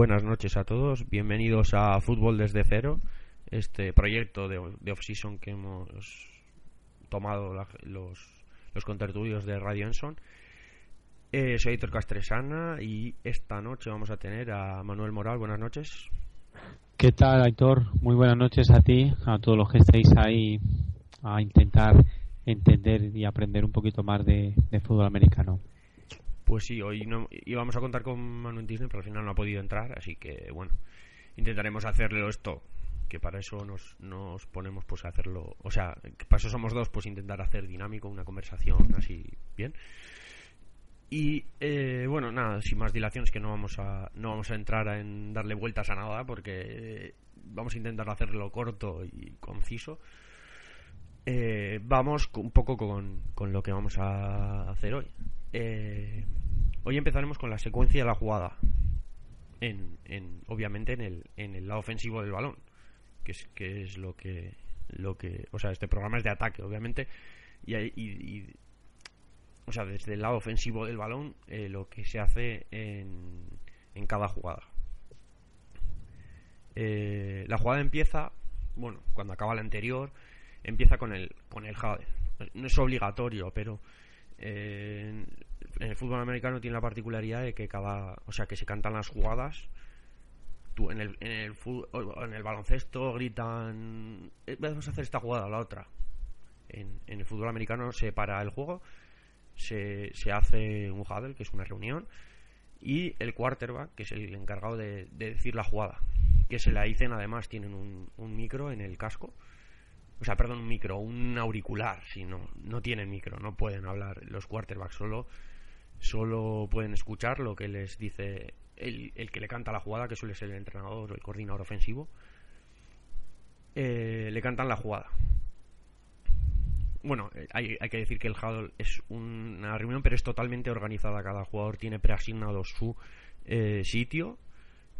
Buenas noches a todos, bienvenidos a Fútbol desde cero, este proyecto de, off-season que hemos tomado los, los contertulios de Radio Enson. Eh, soy Héctor Castresana y esta noche vamos a tener a Manuel Moral. Buenas noches. ¿Qué tal, Aitor? Muy buenas noches a ti, a todos los que estéis ahí a intentar entender y aprender un poquito más de, fútbol americano. Pues sí, hoy no, íbamos a contar con Manuel Disney, pero al final no ha podido entrar, así que bueno, intentaremos hacerle esto, que para eso nos, ponemos pues a hacerlo, o sea, para eso somos dos, pues intentar hacer dinámico una conversación así bien. Y eh, bueno, nada, sin más dilaciones que no vamos a no vamos a entrar en darle vueltas a nada porque vamos a intentar hacerlo corto y conciso. Eh, vamos un poco con, con, lo que vamos a hacer hoy. Eh, hoy empezaremos con la secuencia de la jugada. En, en, obviamente en el, en el lado ofensivo del balón. Que es, que es lo que lo que o sea este programa es de ataque obviamente y, y, o sea, desde el lado ofensivo del balón, eh, lo que se hace en, en cada jugada. Eh, la jugada empieza, bueno, cuando acaba la anterior, empieza con el, con el No es obligatorio, pero eh, en el fútbol americano tiene la particularidad de que cada, o sea, que se cantan las jugadas. Tú en el, en el, en el baloncesto gritan, vamos a hacer esta jugada, la otra. En, en el fútbol americano se para el juego se, se hace un huddle, que es una reunión, y el quarterback, que es el encargado de, decir la jugada, que se la dicen además, tienen un, un, micro en el casco, o sea, perdón, un micro, un auricular, si no, no tienen micro, no pueden hablar los quarterbacks, solo, solo pueden escuchar lo que les dice el, el que le canta la jugada, que suele ser el entrenador o el coordinador ofensivo, eh, le cantan la jugada bueno, eh, hay, hay, que decir que el huddle es una reunión, pero es totalmente organizada. Cada jugador tiene preasignado su eh, sitio,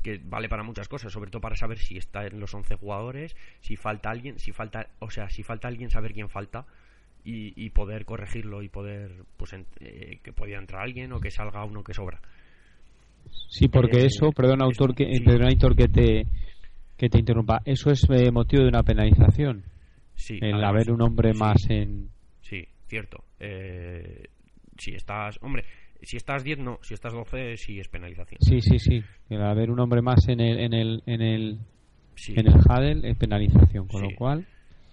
que vale para muchas cosas, sobre todo para saber si está en los 11 jugadores, si falta alguien, si falta, o sea, si falta alguien, saber quién falta y, poder corregirlo y poder, pues, eh, que podía entrar alguien o que salga uno que sobra. Sí, porque eso, perdón, autor, que, perdón, que te que te interrumpa, eso es motivo de una penalización. Sí, el haber un hombre más en. Sí, cierto. Eh, si estás. Hombre, si estás 10, no. Si estás 12, sí es penalización. Sí, sí, sí. El haber un hombre más en el. En el, en el, en el Hadel es penalización, con lo cual.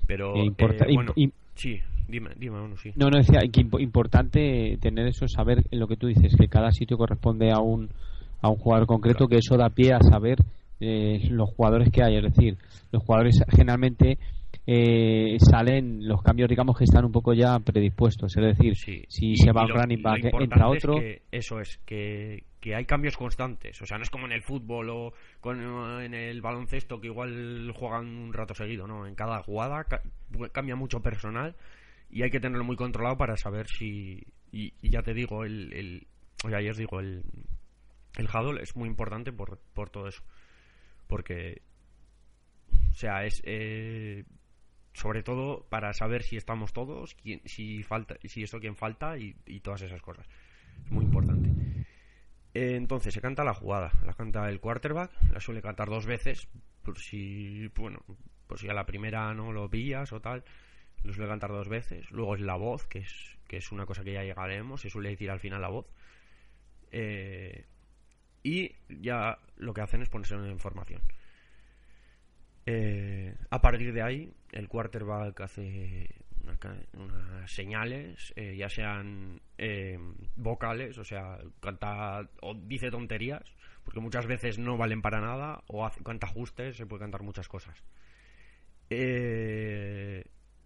Pero. Eh, importa, eh, sí, dime, dime uno, sí. No, no decía que importante tener eso, saber lo que tú dices, que cada sitio corresponde a un, a un jugador concreto, que eso da pie a saber eh, los jugadores que hay. Es decir, los jugadores generalmente eh, salen los cambios, digamos, que están un poco ya predispuestos. Es decir, si se va un running back, entra otro. eso es, que, que hay cambios constantes. O sea, no es como en el fútbol o con, en el baloncesto que igual juegan un rato seguido, ¿no? En cada jugada cambia mucho personal y hay que tenerlo muy controlado para saber si. Y, ya te digo, el. el o sea, ya os digo, el, el huddle es muy importante por, por todo eso. Porque. O sea, es. Eh, sobre todo para saber si estamos todos, si falta, si esto quién falta y, todas esas cosas. Es muy importante. entonces se canta la jugada, la canta el quarterback, la suele cantar dos veces, por si, bueno, por si a la primera no lo pillas o tal, lo suele cantar dos veces. Luego es la voz, que es, que es una cosa que ya llegaremos, se suele decir al final la voz. Eh, y ya lo que hacen es ponerse en información. Eh, a partir de ahí, el quarterback hace unas señales, eh, ya sean eh, vocales, o sea, canta o dice tonterías, porque muchas veces no valen para nada, o canta ajustes, se puede cantar muchas cosas.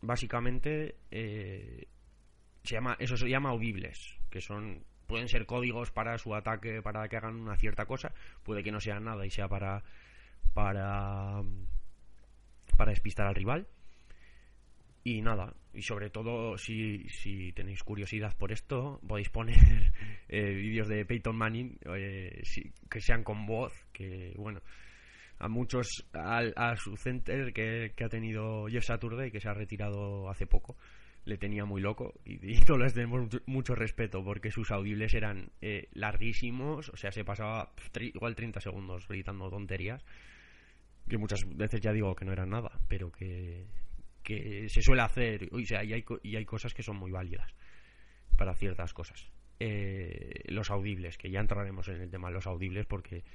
básicamente, se llama, eso se llama audibles, que son pueden ser códigos para su ataque, para que hagan una cierta cosa, puede que no sea nada y sea para para para despistar al rival. Y nada, y sobre todo si, si tenéis curiosidad por esto, podéis poner eh, vídeos de Peyton Manning eh, que sean con voz, que bueno, a muchos, a, su center que, ha tenido Jeff Saturday, que se ha retirado hace poco, le tenía muy loco y, todos les tenemos mucho, respeto porque sus audibles eran eh, larguísimos, o sea, se pasaba igual 30 segundos gritando tonterías, que muchas veces ya digo que no eran nada, pero que, que se suele hacer, o sea, y hay, y hay cosas que son muy válidas para ciertas cosas. Eh, los audibles, que ya entraremos en el tema de los audibles porque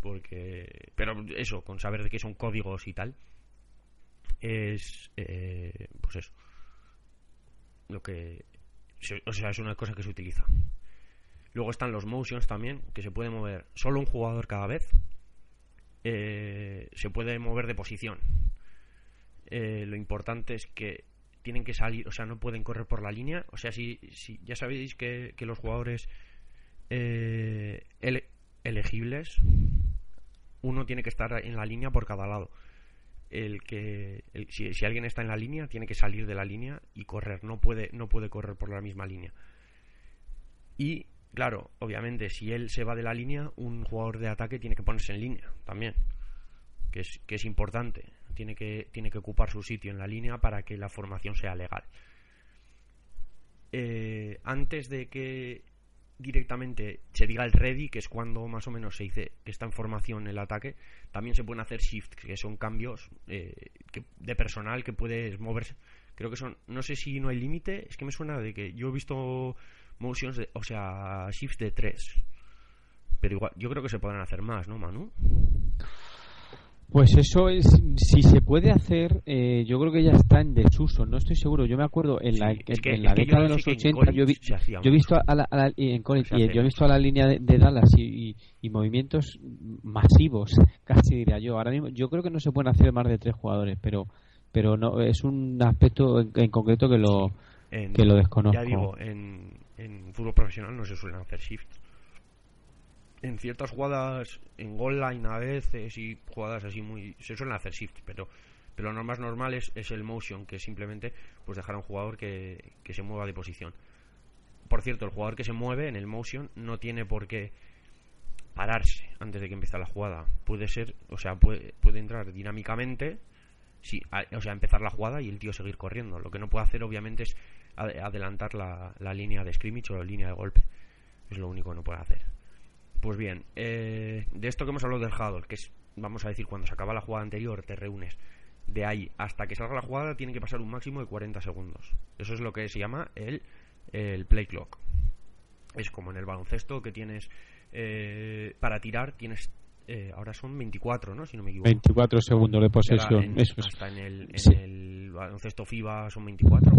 porque pero eso, con saber de qué son códigos y tal es eh, pues eso lo que o sea es una cosa que se utiliza luego están los motions también que se puede mover solo un jugador cada vez eh, se puede mover de posición. Eh, lo importante es que tienen que salir o sea no pueden correr por la línea. O sea si, si ya sabéis que, que los jugadores eh, elegibles uno tiene que estar en la línea por cada lado. El que si, alguien está en la línea tiene que salir de la línea y correr. No puede no puede correr por la misma línea. Y claro obviamente si él se va de la línea un jugador de ataque tiene que ponerse en línea también que es que es importante tiene que tiene que ocupar su sitio en la línea para que la formación sea legal eh, antes de que directamente se diga el ready, que es cuando más o menos se dice que está en formación el ataque, también se pueden hacer shift, que son cambios eh, de personal que puedes moverse. Creo que son, no sé si no hay límite, es que me suena de que yo he visto motions, o sea, shifts de 3. Pero igual, yo creo que se podrán hacer más, ¿no, Manu? Pues eso es, si se puede hacer, eh, yo creo que ya está en desuso, no estoy seguro. Yo me acuerdo en la, en la década de los 80, yo, he visto a la, en yo he visto a la línea de, Dallas y, movimientos masivos, casi diría yo. Ahora mismo, yo creo que no se pueden hacer más de tres jugadores, pero pero no es un aspecto en, concreto que lo que lo desconozco. Ya digo, en, en fútbol profesional no se suelen hacer shifts. En ciertas jugadas en goal line a veces y jugadas así muy se suelen hacer shift pero pero lo más normal es, el motion que es simplemente pues dejar a un jugador que, que, se mueva de posición. Por cierto el jugador que se mueve en el motion no tiene por qué pararse antes de que empiece la jugada. Puede ser o sea puede, puede entrar dinámicamente sí, o sea empezar la jugada y el tío seguir corriendo. Lo que no puede hacer obviamente es adelantar la, la línea de scrimmage o la línea de golpe es lo único que no puede hacer pues bien, eh, de esto que hemos hablado del huddle, que es, vamos a decir, cuando se acaba la jugada anterior, te reúnes. De ahí hasta que salga la jugada tiene que pasar un máximo de 40 segundos. Eso es lo que se llama el, el play clock. Es como en el baloncesto que tienes eh, para tirar, tienes eh, ahora son 24, ¿no? Si no me equivoco. 24 segundos de posesión. Hasta en el, en el baloncesto FIBA son 24.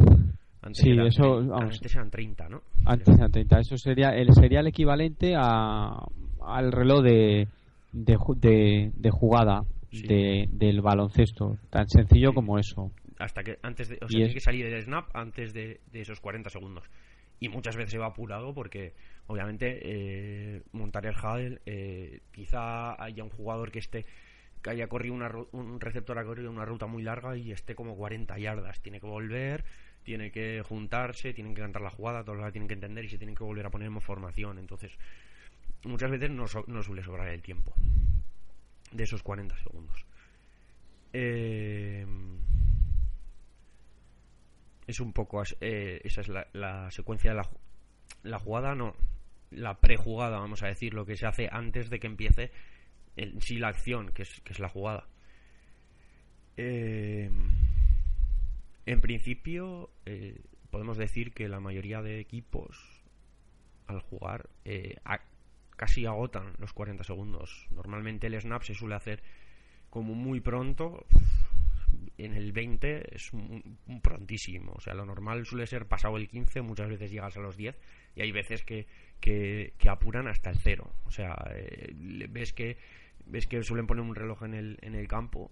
Antes sí, eso, antes eran 30, ¿no? Antes eran 30. Eso sería el, sería el equivalente a, al reloj de, de, de, jugada de, del baloncesto. Tan sencillo como eso. Hasta que antes de, o sea, tiene que salir el snap antes de, de, esos 40 segundos. Y muchas veces se va apurado porque, obviamente, eh, montar el huddle, eh, quizá haya un jugador que esté que haya corrido una, un receptor ha corrido una ruta muy larga y esté como 40 yardas. Tiene que volver tiene que juntarse, tienen que cantar la jugada, todos la tienen que entender y se tienen que volver a poner en formación. Entonces, muchas veces no, suele sobrar el tiempo de esos 40 segundos. Eh, es un poco eh, esa es la, secuencia de la, la, jugada, no la prejugada, vamos a decir, lo que se hace antes de que empiece sí la acción, que es, que es la jugada. Eh, en principio, eh, podemos decir que la mayoría de equipos al jugar eh, casi agotan los 40 segundos. Normalmente el snap se suele hacer como muy pronto. En el 20 es un, prontísimo. O sea, lo normal suele ser pasado el 15, muchas veces llegas a los 10 y hay veces que, que, apuran hasta el 0. O sea, eh, ves que ves que suelen poner un reloj en el, en el campo,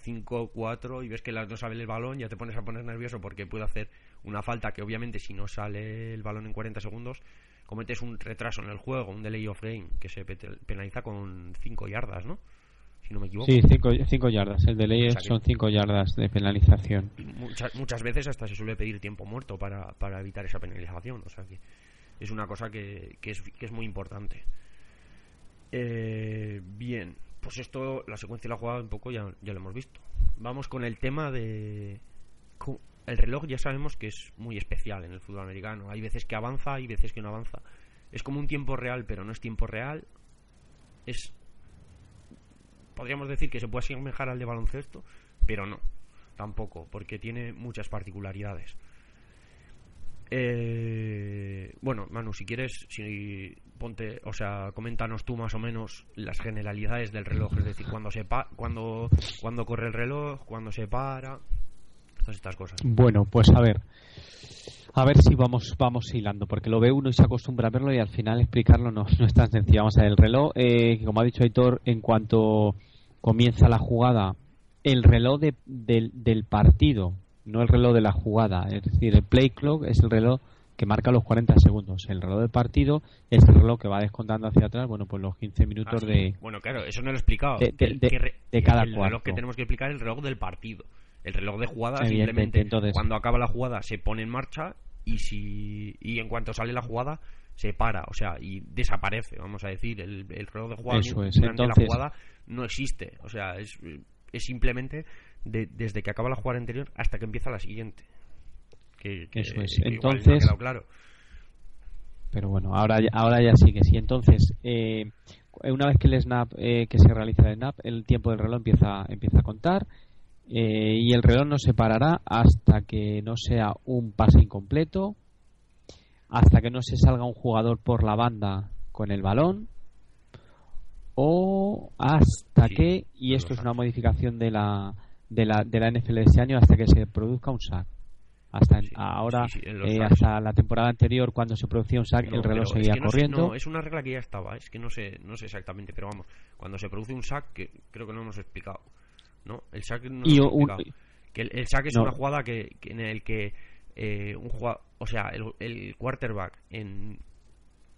5, eh, 4, y ves que las dos sale el balón, ya te pones a poner nervioso porque puede hacer una falta que obviamente si no sale el balón en 40 segundos, cometes un retraso en el juego, un delay of game, que se penaliza con 5 yardas, ¿no? Si no me equivoco. Sí, 5 yardas. El delay son 5 yardas de penalización. Muchas, muchas veces hasta se suele pedir tiempo muerto para, para evitar esa penalización. O sea que es una cosa que, que, es, que es muy importante. Eh, bien, pues esto, la secuencia de la jugada un poco ya, ya lo hemos visto. Vamos con el tema de... el reloj ya sabemos que es muy especial en el fútbol americano. Hay veces que avanza, hay veces que no avanza. Es como un tiempo real, pero no es tiempo real. Es podríamos decir que se puede asemejar al de baloncesto, pero no, tampoco, porque tiene muchas particularidades. Eh, bueno, Manu, si quieres, si ponte, o sea, coméntanos tú más o menos las generalidades del reloj, es decir, cuando se pa cuando cuando corre el reloj, cuando se para, todas estas cosas. Bueno, pues a ver. A ver si vamos vamos hilando, porque lo ve uno y se acostumbra a verlo y al final explicarlo no, es tan sencillo. Vamos a ver, el reloj, eh, como ha dicho Aitor, en cuanto comienza la jugada, el reloj del partido, no el reloj de la jugada, es decir, el play clock es el reloj que marca los 40 segundos. El reloj del partido es el reloj que va descontando hacia atrás, bueno, pues los 15 minutos Ah, de... Bueno, claro, eso no lo he explicado. De- de- de- re- de cada el reloj cuarto. que tenemos que explicar es el reloj del partido. El reloj de jugada simplemente entonces- cuando acaba la jugada se pone en marcha y si y en cuanto sale la jugada se para, o sea, y desaparece, vamos a decir, el, el reloj de jugada Eso es, durante entonces- la jugada no existe, o sea, es, es simplemente de- desde que acaba la jugada anterior hasta que empieza la siguiente. Que, que- Eso es. no Entonces- quedado claro. Pero bueno, ahora, ya- ahora ya sí que sí. Entonces, eh, una vez que el snap, eh, que se realiza el snap, el tiempo del reloj empieza, empieza a contar eh, y el reloj no se parará hasta que no sea un pase incompleto, hasta que no se salga un jugador por la banda con el balón o hasta Sí, que, y esto es una modificación de la, de la, de la NFL de este año, hasta que se produzca un sack. Hasta Sí, ahora, sí, sí, eh, hasta la temporada anterior, cuando se producía un sack, No, el reloj es seguía que no sé- corriendo. no, es una regla que ya estaba, es que no sé, no sé exactamente, pero vamos, cuando se produce un sack, que creo que no hemos explicado, ¿no? El sack no Y un-. Que el, el sack es una jugada que, que en el que eh, un jugador, o sea, el, el quarterback en,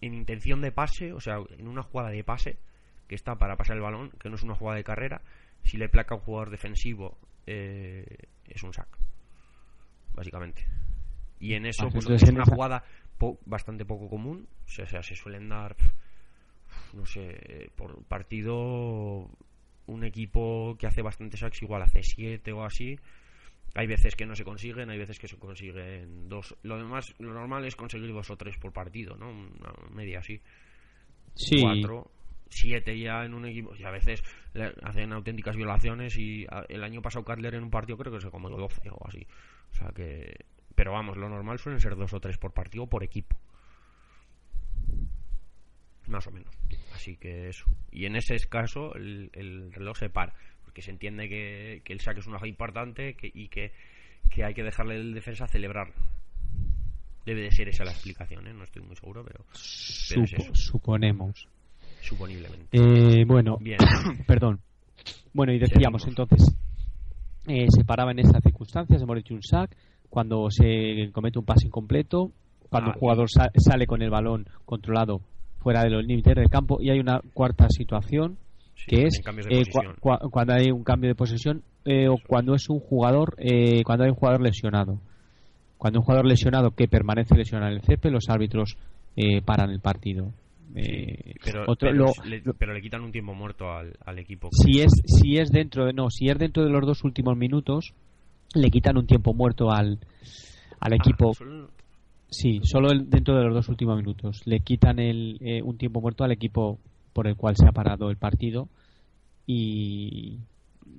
en intención de pase, o sea, en una jugada de pase que está para pasar el balón, que no es una jugada de carrera, si le placa a un jugador defensivo eh, es un sack, básicamente. Y en eso pues, es una jugada po- bastante poco común, o sea, o sea, se suelen dar, no sé, por partido un equipo que hace bastantes sacks igual hace 7 o así. Hay veces que no se consiguen, hay veces que se consiguen dos. Lo demás, lo normal es conseguir dos o tres por partido, ¿no? Una media así. Sí, Cuatro, siete ya en un equipo. Y a veces le hacen auténticas violaciones y el año pasado Cutler en un partido creo que se comió 12 o así. O sea que... Pero vamos, lo normal suelen ser dos o tres por partido por equipo. Más o menos. Así que eso. Y en ese caso el, el reloj se para. Porque se entiende que, que el saque es una jugada importante que- y que, que hay que dejarle al defensa celebrar. Debe de ser esa la explicación, ¿eh? No estoy muy seguro, pero supo- suponemos. Suponiblemente. Eh, bueno, Bien. perdón. Bueno, y decíamos entonces, eh, se paraba en estas circunstancias, hemos dicho un sack, cuando se comete un pase incompleto, cuando Ah, el jugador sa- sale con el balón controlado fuera de los límites del campo, y hay una cuarta situación, Sí, que es eh, cuando hay un cambio de posesión eh, o cuando es un jugador eh, cuando hay un jugador lesionado. Cuando un jugador lesionado que permanece lesionado en el césped los árbitros eh, paran el partido Eh, pero, otro- pero lo- le, lo- pero le quitan un tiempo muerto al, al equipo. si es si es dentro de no si es dentro de los dos últimos minutos le quitan un tiempo muerto al al Ah, equipo solo- Sí, solo el- dentro de los dos últimos minutos. Le quitan el, eh, un tiempo muerto al equipo por el cual se ha parado el partido y,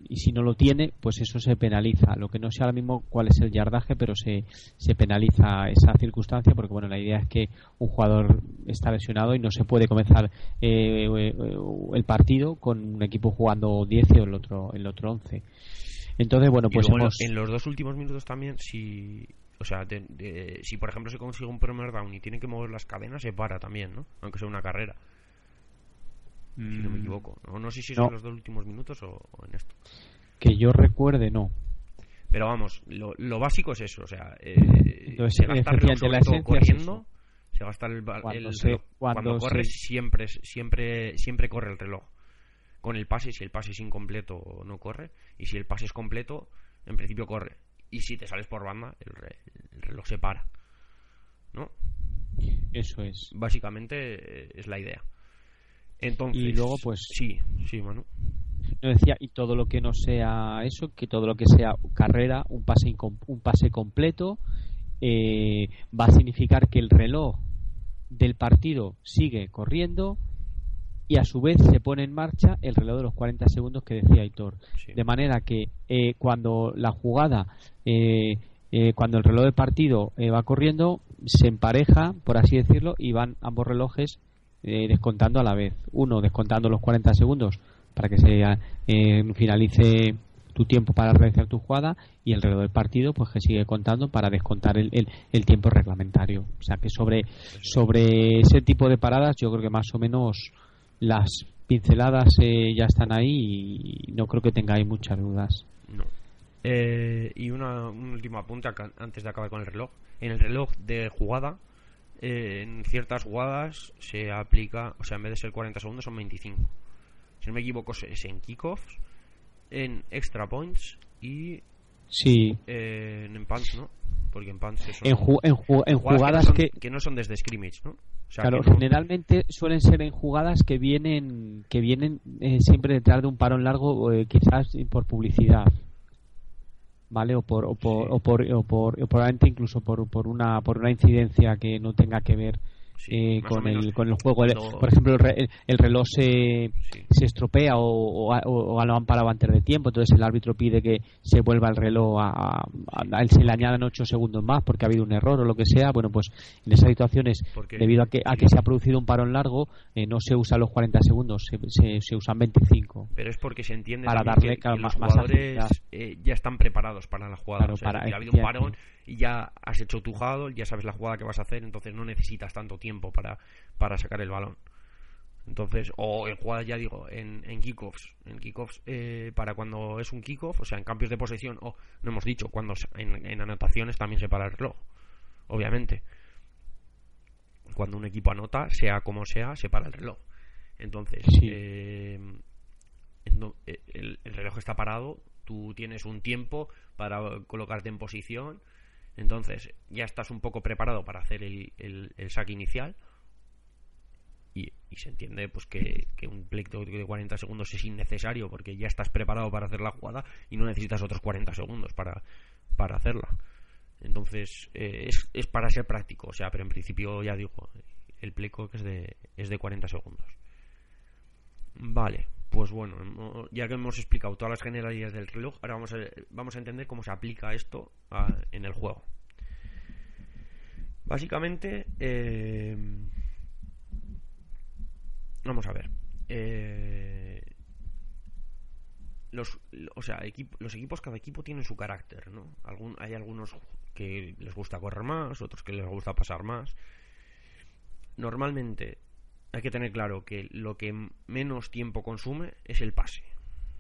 y si no lo tiene, pues eso se penaliza. Lo que no sé ahora mismo cuál es el yardaje, pero se, se penaliza esa circunstancia porque bueno, la idea es que un jugador está lesionado y no se puede comenzar eh, eh, el partido con un equipo jugando 10 y el otro, el otro 11. Entonces, bueno, pues luego en- hemos... en los dos últimos minutos también, si. O sea, de- de- si por ejemplo se consigue un primer down y tiene que mover las cadenas, se para también, ¿no? Aunque sea una carrera, si no me Mm, equivoco. No, no sé si no. son los dos últimos minutos o, o en esto. Que yo recuerde, no. Pero vamos, lo, lo básico es eso, o sea, eh, Entonces, se gasta el reloj efectivamente, sobre la todo esencia es corriendo, se gasta el, Cuando el se- reloj. cuando Cuando corre se- siempre, siempre, siempre corre el reloj. Con el pase, si el pase es incompleto no corre, y si el pase es completo, en principio corre. Y si te sales por banda, el, re- el reloj se para. ¿No? Eso es. Básicamente eh, es la idea. Entonces, Y luego, pues- Sí, sí, Manu. no decía y todo lo que no sea eso, que todo lo que sea carrera, un pase un pase completo, eh, va a significar que el reloj del partido sigue corriendo y a su vez se pone en marcha el reloj de los 40 segundos que decía Aitor. De manera que eh, cuando la jugada, eh, eh, cuando el reloj del partido va corriendo, se empareja, por así decirlo, y van ambos relojes descontando a la vez. Uno descontando los 40 segundos para que se finalice tu tiempo para realizar tu jugada y el reloj del partido pues que sigue contando para descontar el, el, tiempo reglamentario. O sea que sobre, sobre ese tipo de paradas yo creo que más o menos las pinceladas eh, ya están ahí y no creo que tengáis muchas dudas. No. Eh, y una, un último apunte antes de acabar con el reloj. En el reloj de jugada, eh, en ciertas jugadas se aplica, o sea, en vez de ser 40 segundos son 25. Si no me equivoco, es en kickoffs en extra points y sí eh, en punts, ¿no? Porque en punts en, en, jugadas, que, que no, son, desde scrimmage, ¿no? claro, generalmente suelen ser en jugadas que vienen que vienen eh, siempre detrás de un parón largo, eh, quizás por publicidad. ¿Vale? O por, o por, o por, o por, o probablemente incluso por, por, una, por una incidencia que no tenga que ver eh, con, el, con el juego. Por ejemplo, el, reloj se, se estropea o, o, lo han parado antes de tiempo, entonces el árbitro pide que se vuelva el reloj a, a, se le añadan 8 segundos más porque ha habido un error o lo que sea. Bueno, pues en esas situaciones, debido a que, a que se ha producido un parón largo, eh, no se usan los 40 segundos, se, se, usan 25. Pero es porque se entiende para darle que, los jugadores eh, ya están preparados para la jugada. para, ha habido un parón y ya has hecho tu jugado, ya sabes la jugada que vas a hacer, entonces no necesitas tanto tiempo para, para sacar el balón. Entonces, o en jugadas, ya digo, en, en kickoffs, en kickoffs eh, para cuando es un kickoff, o sea, en cambios de posesión, o no hemos dicho, cuando en, anotaciones también se para el reloj, obviamente. Cuando un equipo anota, sea como sea, se para el reloj. Entonces, eh, eh, el, el reloj está parado, tú tienes un tiempo para colocarte en posición entonces ya estás un poco preparado para hacer el, el, saque inicial y, se entiende pues que, un pleito de 40 segundos es innecesario porque ya estás preparado para hacer la jugada y no necesitas otros 40 segundos para, para hacerla. Entonces eh, es, es, para ser práctico, o sea, pero en principio ya digo, el pleco es de, es de 40 segundos. Vale, pues bueno, ya que hemos explicado todas las generalidades del reloj, ahora vamos a, vamos a entender cómo se aplica esto en el juego. Básicamente, eh, vamos a ver. Eh, los, o sea, los equipos, cada equipo tiene su carácter, ¿no? Hay algunos que les gusta correr más, otros que les gusta pasar más. Normalmente, hay que tener claro que lo que menos tiempo consume es el pase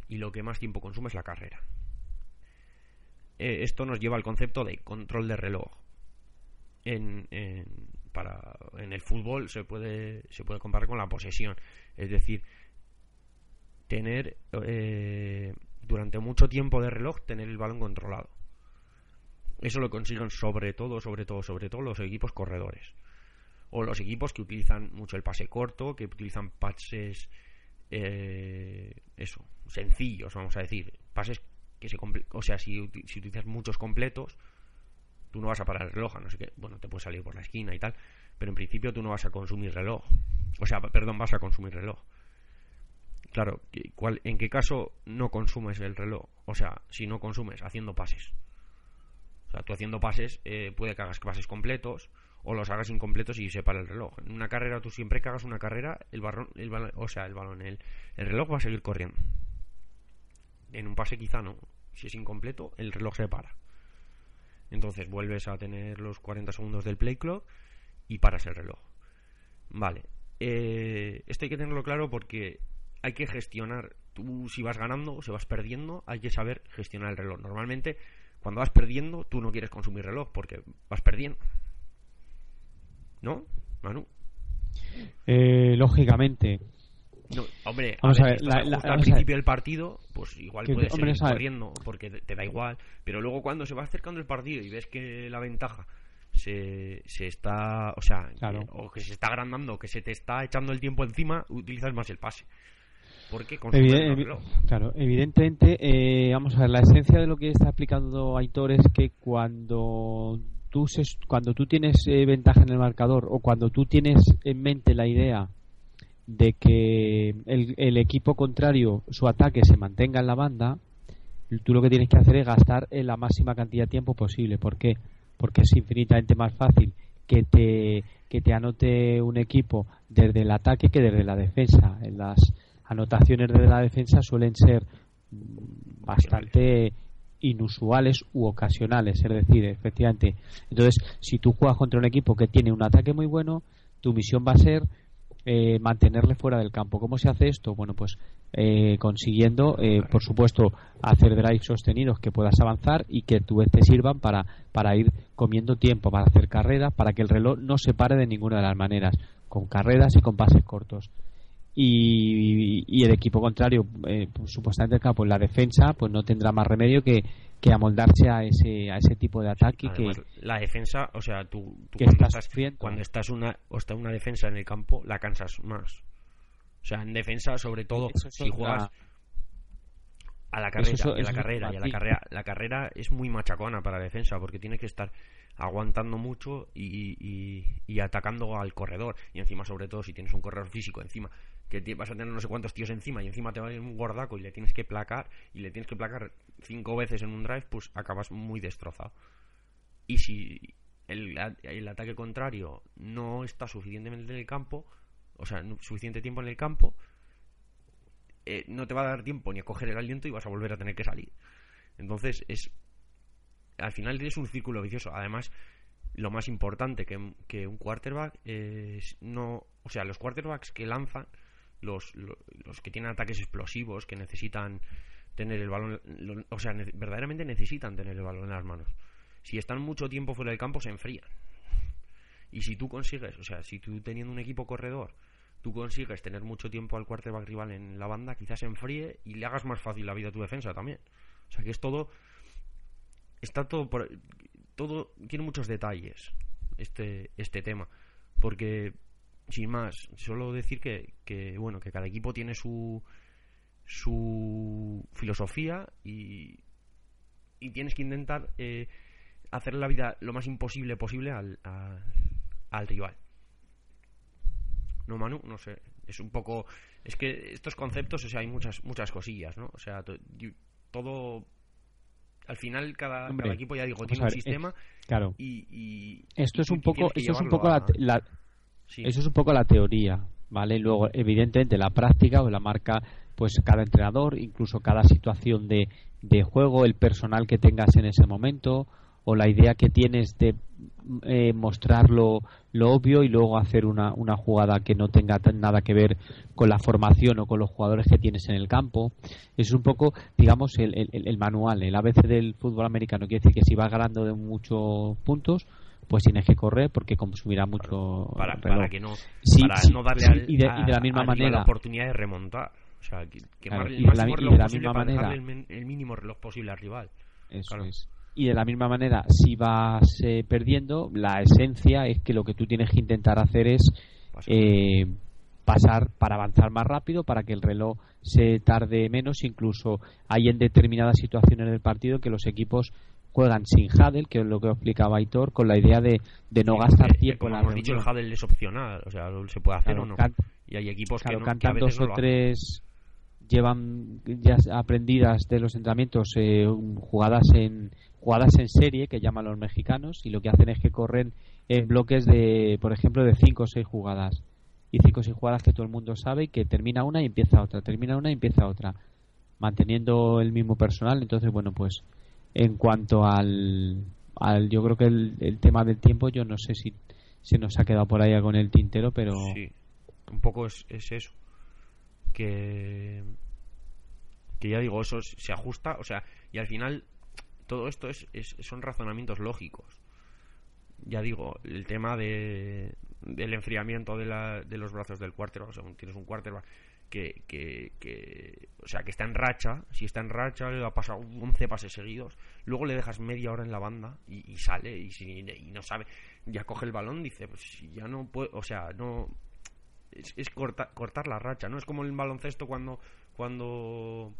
y lo que más tiempo consume es la carrera. Eh, esto nos lleva al concepto de control de reloj. En, para, en el fútbol se puede, se puede comparar con la posesión, es decir, tener eh, durante mucho tiempo de reloj tener el balón controlado. Eso lo consiguen sobre todo, sobre todo, sobre todo los equipos corredores o los equipos que utilizan mucho el pase corto, que utilizan pases eh, eso, sencillos, vamos a decir, pases que se o sea, si, utilizas muchos completos, tú no vas a parar el reloj, no sé qué, bueno, te puedes salir por la esquina y tal, pero en principio tú no vas a consumir reloj. O sea, perdón, vas a consumir reloj. Claro, ¿cuál, ¿en qué caso no consumes el reloj? O sea, si no consumes haciendo pases. O sea, tú haciendo pases, eh, puede que hagas pases completos, o los hagas incompletos y se para el reloj. En una carrera, tú siempre que hagas una carrera, el balón, el o sea, el balón, el, el reloj va a seguir corriendo. En un pase quizá no. Si es incompleto, el reloj se para. Entonces vuelves a tener los 40 segundos del play clock y paras el reloj. Vale. Eh, esto hay que tenerlo claro porque hay que gestionar. Tú si vas ganando o si vas perdiendo, hay que saber gestionar el reloj. Normalmente, cuando vas perdiendo, tú no quieres consumir reloj porque vas perdiendo. ¿No, Manu? Eh, lógicamente. hombre, a ver, al principio del partido, pues igual puedes seguir corriendo porque te, da igual. Pero luego cuando se va acercando el partido y ves que la ventaja se, se está, o sea, o que se está agrandando, que se te está echando el tiempo encima, utilizas más el pase. ¿Por qué Claro, evidentemente, eh, vamos a ver, la esencia de lo que está explicando Aitor es que cuando tú, cuando tú tienes eh, ventaja en el marcador o cuando tú tienes en mente la idea de que el, equipo contrario, su ataque se mantenga en la banda, tú lo que tienes que hacer es gastar en la máxima cantidad de tiempo posible. ¿Por qué? Porque es infinitamente más fácil que te, que te anote un equipo desde el ataque que desde la defensa. En las anotaciones desde la defensa suelen ser bastante inusuales u ocasionales, es decir, efectivamente. Entonces, si tú juegas contra un equipo que tiene un ataque muy bueno, tu misión va a ser eh, mantenerle fuera del campo. ¿Cómo se hace esto? Bueno, pues eh, consiguiendo, eh, por supuesto, hacer drives sostenidos que puedas avanzar y que tu vez te sirvan para, para ir comiendo tiempo, para hacer carreras, para que el reloj no se pare de ninguna de las maneras, con carreras y con pases cortos y, el equipo contrario, eh, pues, supuestamente el campo en la defensa, pues no tendrá más remedio que, que amoldarse a ese, a ese tipo de ataque. que la defensa, o sea, tú, cuando, estás, cuando estás una, o está una defensa en el campo, la cansas más. O sea, en defensa, sobre todo, si juegas a la carrera, a la carrera, y a la carrera, la carrera es muy machacona para la defensa porque tiene que estar aguantando mucho y, y, atacando al corredor. Y encima, sobre todo, si tienes un corredor físico encima, que vas a tener no sé cuántos tíos encima y encima te va a ir un gordaco y le tienes que placar y le tienes que placar cinco veces en un drive, pues acabas muy destrozado. Y si el, el ataque contrario no está suficientemente en el campo, o sea, suficiente tiempo en el campo, eh, no te va a dar tiempo ni a coger el aliento y vas a volver a tener que salir. Entonces es al final es un círculo vicioso. Además, lo más importante que, que un quarterback es no, o sea, los quarterbacks que lanzan, los, los, que tienen ataques explosivos, que necesitan tener el balón, o sea, verdaderamente necesitan tener el balón en las manos. Si están mucho tiempo fuera del campo, se enfrían. Y si tú consigues, o sea, si tú teniendo un equipo corredor, tú consigues tener mucho tiempo al quarterback rival en la banda, quizás se enfríe y le hagas más fácil la vida a tu defensa también. O sea, que es todo está todo por, todo tiene muchos detalles este este tema porque sin más solo decir que, que bueno que cada equipo tiene su su filosofía y, y tienes que intentar eh, hacer la vida lo más imposible posible al, al rival. No Manu no sé es un poco es que estos conceptos o sea hay muchas muchas cosillas no o sea todo al final cada, equipo ya digo tiene un sistema claro. y, esto es un poco eso es un poco la, eso es un poco la teoría vale luego evidentemente la práctica o la marca pues cada entrenador incluso cada situación de, de juego el personal que tengas en ese momento o la idea que tienes de eh, mostrar lo, obvio y luego hacer una, una jugada que no tenga nada que ver con la formación o con los jugadores que tienes en el campo. Es un poco, digamos, el, el, manual, el ABC del fútbol americano. Quiere decir que si vas ganando de muchos puntos, pues tienes que correr porque consumirá mucho para, para, que no, para no darle y, de, la misma manera. la oportunidad de remontar. O sea que, y de la, misma manera. el, mínimo reloj posible al rival. Eso es. Y de la misma manera, si vas eh, perdiendo, la esencia es que lo que tú tienes que intentar hacer es eh, pasar para avanzar más rápido, para que el reloj se tarde menos. Incluso hay en determinadas situaciones del partido que los equipos juegan sin Hadel, que es lo que explicaba Aitor, con la idea de, de no gastar tiempo. Como hemos dicho, el Hadel es opcional, o sea, se puede hacer o no. y hay equipos que, no, cantan dos o tres llevan ya aprendidas de los entrenamientos eh, jugadas en jugadas en serie que llaman los mexicanos y lo que hacen es que corren en bloques de, por ejemplo, de 5 o 6 jugadas. Y 5 o 6 jugadas que todo el mundo sabe y que termina una y empieza otra, termina una y empieza otra, manteniendo el mismo personal. Entonces, bueno, pues en cuanto al, al yo creo que el, tema del tiempo, yo no sé si se nos ha quedado por ahí algo en el tintero, pero... Sí, un poco es, es eso. Que que ya digo, eso se ajusta, o sea, y al final todo esto es, son razonamientos lógicos. Ya digo, el tema de, del enfriamiento de, la, de los brazos del quarterback, o sea, tienes un quarterback que, que, que, o sea, que está en racha, si está en racha, le ha pasado 11 pases seguidos, luego le dejas media hora en la banda y, sale. Y, si, y, no sabe, ya coge el balón, dice, pues ya no puedo, o sea, no, es, cortar la racha, ¿no? Es como el baloncesto cuando cuando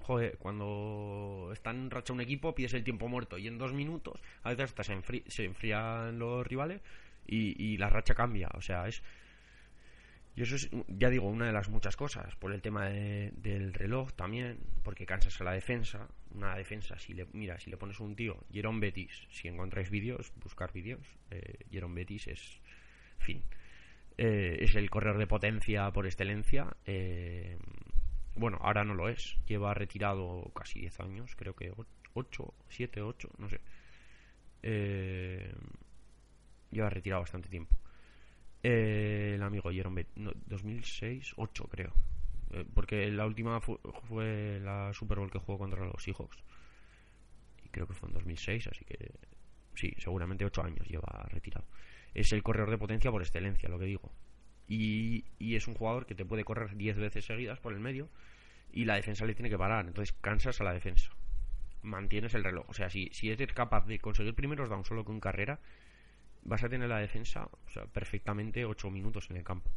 joder, cuando está en racha un equipo pides el tiempo muerto y en dos minutos a veces hasta se, enfrían los rivales y la racha cambia, o sea, es y eso es, ya digo, una de las muchas cosas. Por el tema del reloj también, porque cansas a la defensa. Una defensa, si le, mira, si le pones un tío, Jerome Betis, si encontráis vídeos, buscar vídeos, eh, Jerome Betis es, fin, eh, es el corredor de potencia por excelencia. Eh, bueno, ahora no lo es, lleva retirado casi 10 años, creo que 8, 7, 8, no sé. Eh, lleva retirado bastante tiempo. Eh, el amigo Jerome 2006, 8 creo. Eh, porque la última fue, la Super Bowl que jugó contra los Seahawks. Y creo que fue en 2006, así que sí, seguramente 8 años lleva retirado. Es el corredor de potencia por excelencia, lo que digo. Y, y es un jugador que te puede correr 10 veces seguidas por el medio y la defensa le tiene que parar. Entonces cansas a la defensa. Mantienes el reloj. O sea, si, si eres capaz de conseguir primeros down solo con carrera, vas a tener la defensa o sea, perfectamente 8 minutos en el campo.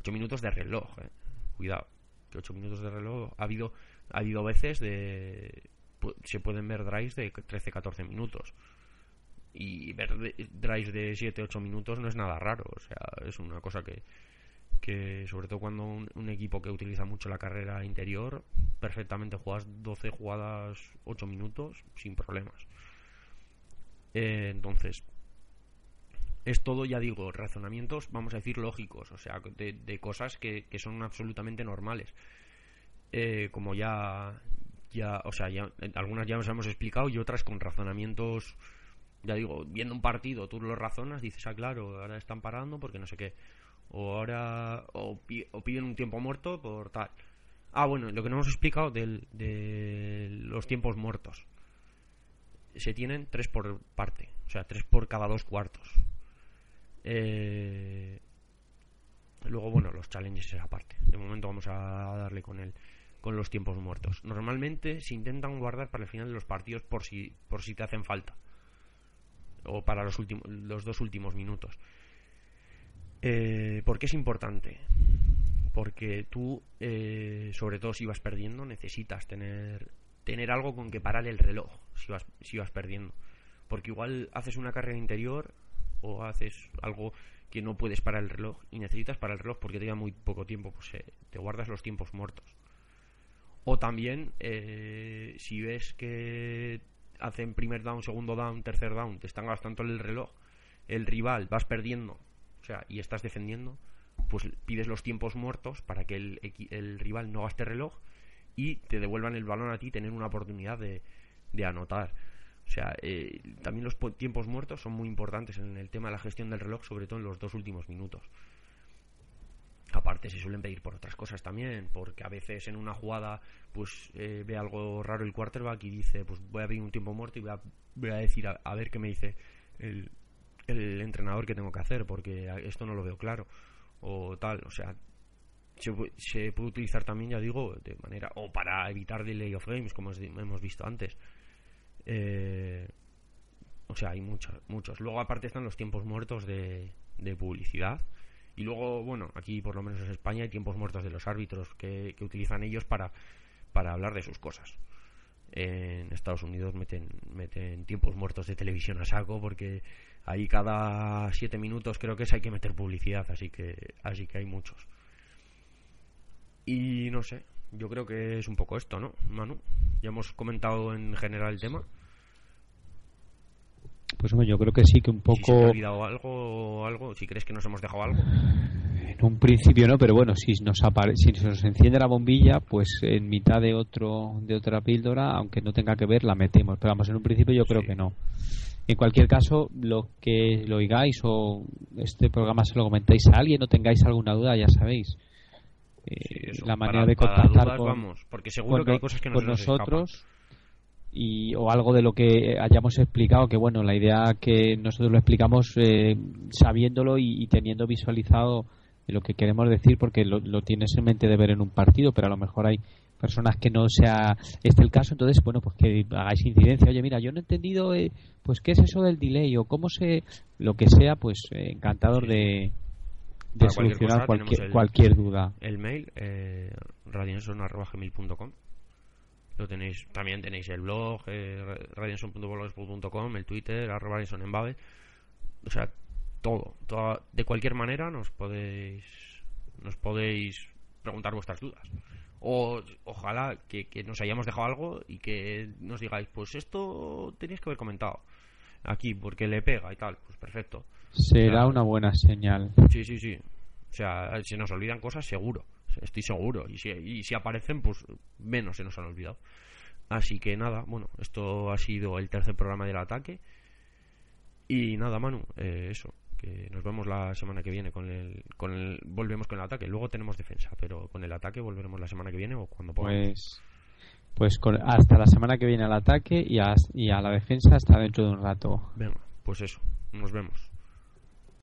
8 minutos de reloj, eh. cuidado. Que 8 minutos de reloj ha habido, ha habido veces de. Se pueden ver drives de 13-14 minutos. Y ver drives de 7-8 minutos no es nada raro. O sea, es una cosa que, que sobre todo cuando un, equipo que utiliza mucho la carrera interior, perfectamente juegas 12 jugadas 8 minutos sin problemas. Eh, entonces, es todo, ya digo, razonamientos, vamos a decir, lógicos, o sea, de, cosas que, son absolutamente normales. Eh, como ya, ya, o sea, ya, algunas ya nos hemos explicado y otras con razonamientos, ya digo, viendo un partido, tú lo razonas, dices, ah, claro, ahora están parando porque no sé qué, o ahora, o, piden un tiempo muerto por tal. Ah, bueno, lo que no hemos explicado del, de los tiempos muertos. Se tienen tres por parte, o sea, tres por cada dos cuartos. Eh, luego, bueno, los challenges es aparte. De momento vamos a darle con el, con los tiempos muertos. Normalmente se intentan guardar para el final de los partidos por si, por si te hacen falta. O para los, últimos, los dos últimos minutos. Eh, ¿Por qué es importante? Porque tú, eh, sobre todo si vas perdiendo, necesitas tener, tener algo con que parar el reloj si vas, si vas perdiendo. Porque igual haces una carrera interior o haces algo que no puedes parar el reloj y necesitas parar el reloj porque te queda muy poco tiempo, pues eh, te guardas los tiempos muertos. O también, eh, si ves que hacen primer down, segundo down, tercer down, te están gastando el reloj, el rival, vas perdiendo, o sea, y estás defendiendo, pues pides los tiempos muertos para que el, el rival no gaste reloj y te devuelvan el balón a ti tener una oportunidad de anotar. O sea, eh, también los tiempos muertos son muy importantes en el tema de la gestión del reloj, sobre todo en los dos últimos minutos. Aparte se suelen pedir por otras cosas también, porque a veces en una jugada pues eh, ve algo raro el quarterback y dice pues voy a pedir un tiempo muerto y voy a, voy a decir a, ver qué me dice el, el entrenador que tengo que hacer, porque esto no lo veo claro o tal, o sea, se, se, puede utilizar también, ya digo, de manera, o para evitar delay of games, como hemos visto antes. Eh, o sea, hay muchos, muchos. Luego aparte están los tiempos muertos de, publicidad. Y luego, bueno, aquí por lo menos en España hay tiempos muertos de los árbitros que, utilizan ellos para, hablar de sus cosas. En Estados Unidos meten, meten tiempos muertos de televisión a saco porque ahí cada siete minutos creo que es hay que meter publicidad, así que, así que hay muchos. Y no sé, yo creo que es un poco esto, ¿no, Manu? Ya hemos comentado en general el tema. Pues hombre, yo creo que sí, que un poco... Si se ha olvidado algo, algo, si crees que nos hemos dejado algo. En un principio no, pero bueno, si nos apare... si nos enciende la bombilla, pues en mitad de otro de otra píldora, aunque no tenga que ver, la metemos. Pero vamos, en un principio yo creo que no. En cualquier caso, lo que lo oigáis o este programa se lo comentáis a alguien o tengáis alguna duda, ya sabéis eh, la manera de contactar con, vamos, porque seguro que hay cosas que nos nosotros y o algo de lo que hayamos explicado que bueno la idea que nosotros lo explicamos eh, sabiéndolo y, teniendo visualizado lo que queremos decir porque lo, tienes en mente de ver en un partido pero a lo mejor hay personas que no sea este el caso. Entonces bueno pues que hagáis incidencia. Oye mira yo no he entendido eh, pues qué es eso del delay o cómo se lo que sea pues encantados de de solucionar cualquier, cualquier, duda. El mail, eh, lo tenéis, también tenéis el blog, eh, el Twitter, arroba O sea, todo, De cualquier manera nos podéis, nos podéis preguntar vuestras dudas. O ojalá que, nos hayamos dejado algo y que nos digáis, pues esto tenéis que haber comentado aquí porque le pega y tal. Pues perfecto. Será una buena señal. Sí, sí, sí. O sea, se nos olvidan cosas seguro. Estoy seguro. Y si, y si aparecen, pues menos se nos han olvidado. Así que nada, bueno, esto ha sido el tercer programa del ataque. Y nada, Manu, eh, eso que nos vemos la semana que viene con el, con el volvemos con el ataque luego tenemos defensa pero con el ataque volveremos la semana que viene o cuando podamos pues pues hasta la semana que viene al ataque y a, y a la defensa hasta dentro de un rato venga pues eso nos vemos